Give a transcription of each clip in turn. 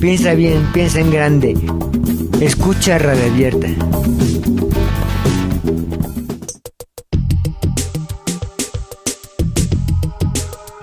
Piensa bien, piensa en grande. Escucha Radio Abierta.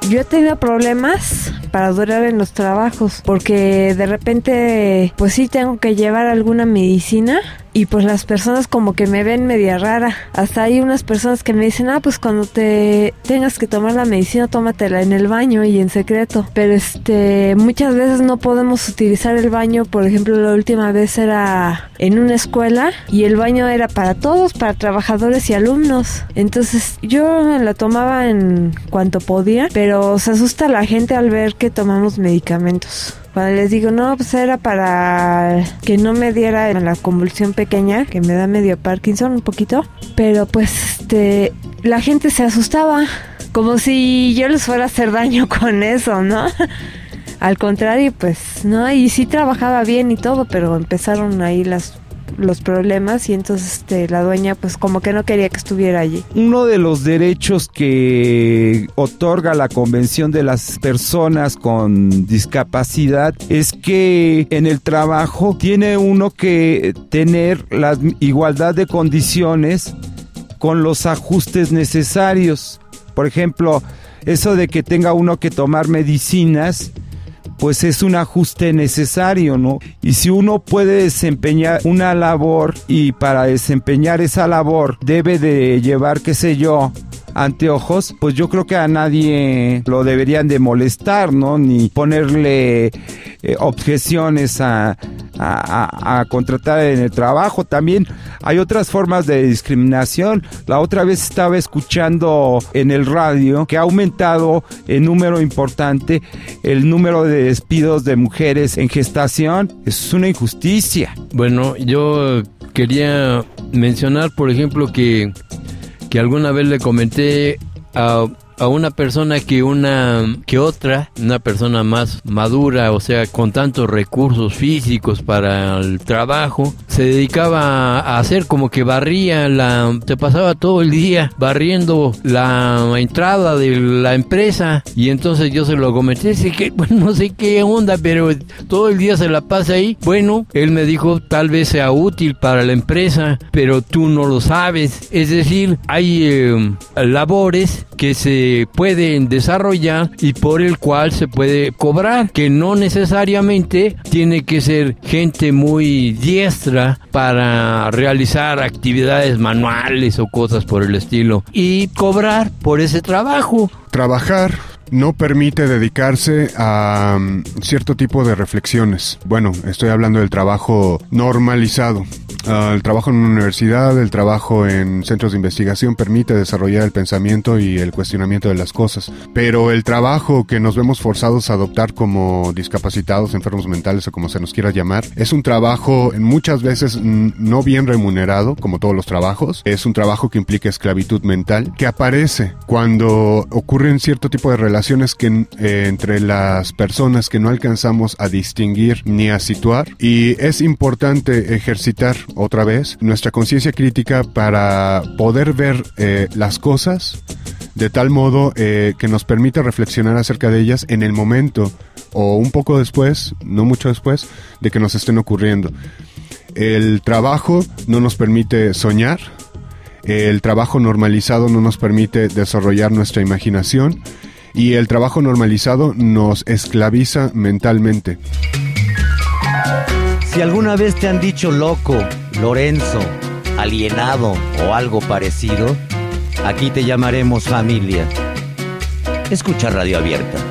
Yo he tenido problemas para durar en los trabajos porque de repente pues sí tengo que llevar alguna medicina y pues las personas como que me ven media rara. Hasta hay unas personas que me dicen, ah, pues cuando te tengas que tomar la medicina, tómatela en el baño y en secreto. Pero este, muchas veces no podemos utilizar el baño. Por ejemplo, la última vez era en una escuela y el baño era para todos, para trabajadores y alumnos. Entonces yo la tomaba en cuanto podía, pero se asusta la gente al ver que tomamos medicamentos. Cuando les digo, no, pues era para que no me diera la convulsión pequeña, que me da medio Parkinson un poquito. Pero pues este, la gente se asustaba, como si yo les fuera a hacer daño con eso, ¿no? Al contrario, pues no, y sí trabajaba bien y todo, pero empezaron ahí las los problemas y entonces este, la dueña pues como que no quería que estuviera allí. Uno de los derechos que otorga la Convención de las Personas con Discapacidad es que en el trabajo tiene uno que tener la igualdad de condiciones con los ajustes necesarios. Por ejemplo, eso de que tenga uno que tomar medicinas pues es un ajuste necesario, ¿no? Y si uno puede desempeñar una labor y para desempeñar esa labor debe de llevar, qué sé yo, anteojos, pues yo creo que a nadie lo deberían de molestar, ¿no? Ni ponerle eh, objeciones a, a, contratar en el trabajo. También hay otras formas de discriminación. La otra vez estaba escuchando en el radio que ha aumentado en número importante el número de despidos de mujeres en gestación. Es una injusticia. Bueno, yo quería mencionar, por ejemplo, que que alguna vez le comenté a a una persona que una que otra, una persona más madura, o sea, con tantos recursos físicos para el trabajo, se dedicaba a hacer como que barría la se pasaba todo el día barriendo la entrada de la empresa y entonces yo se lo comenté, que no sé qué onda, pero todo el día se la pasa ahí. Bueno, él me dijo, tal vez sea útil para la empresa, pero tú no lo sabes. Es decir, hay eh, labores que se pueden desarrollar y por el cual se puede cobrar, que no necesariamente tiene que ser gente muy diestra para realizar actividades manuales o cosas por el estilo y cobrar por ese trabajo. Trabajar no permite dedicarse a mm, cierto tipo de reflexiones. Bueno, estoy hablando del trabajo normalizado. Ah, el trabajo en una universidad, el trabajo en centros de investigación permite desarrollar el pensamiento y el cuestionamiento de las cosas. Pero el trabajo que nos vemos forzados a adoptar como discapacitados, enfermos mentales o como se nos quiera llamar, es un trabajo muchas veces no bien remunerado, como todos los trabajos. Es un trabajo que implica esclavitud mental, que aparece cuando ocurren cierto tipo de relaciones que eh, entre las personas que no alcanzamos a distinguir ni a situar. Y es importante ejercitar otra vez nuestra conciencia crítica para poder ver eh, las cosas de tal modo eh, que nos permita reflexionar acerca de ellas en el momento o un poco después, no mucho después, de que nos estén ocurriendo. El trabajo no nos permite soñar, el trabajo normalizado no nos permite desarrollar nuestra imaginación y el trabajo normalizado nos esclaviza mentalmente. Si alguna vez te han dicho loco, Lorenzo, alienado o algo parecido, aquí te llamaremos familia. Escucha Radio Abierta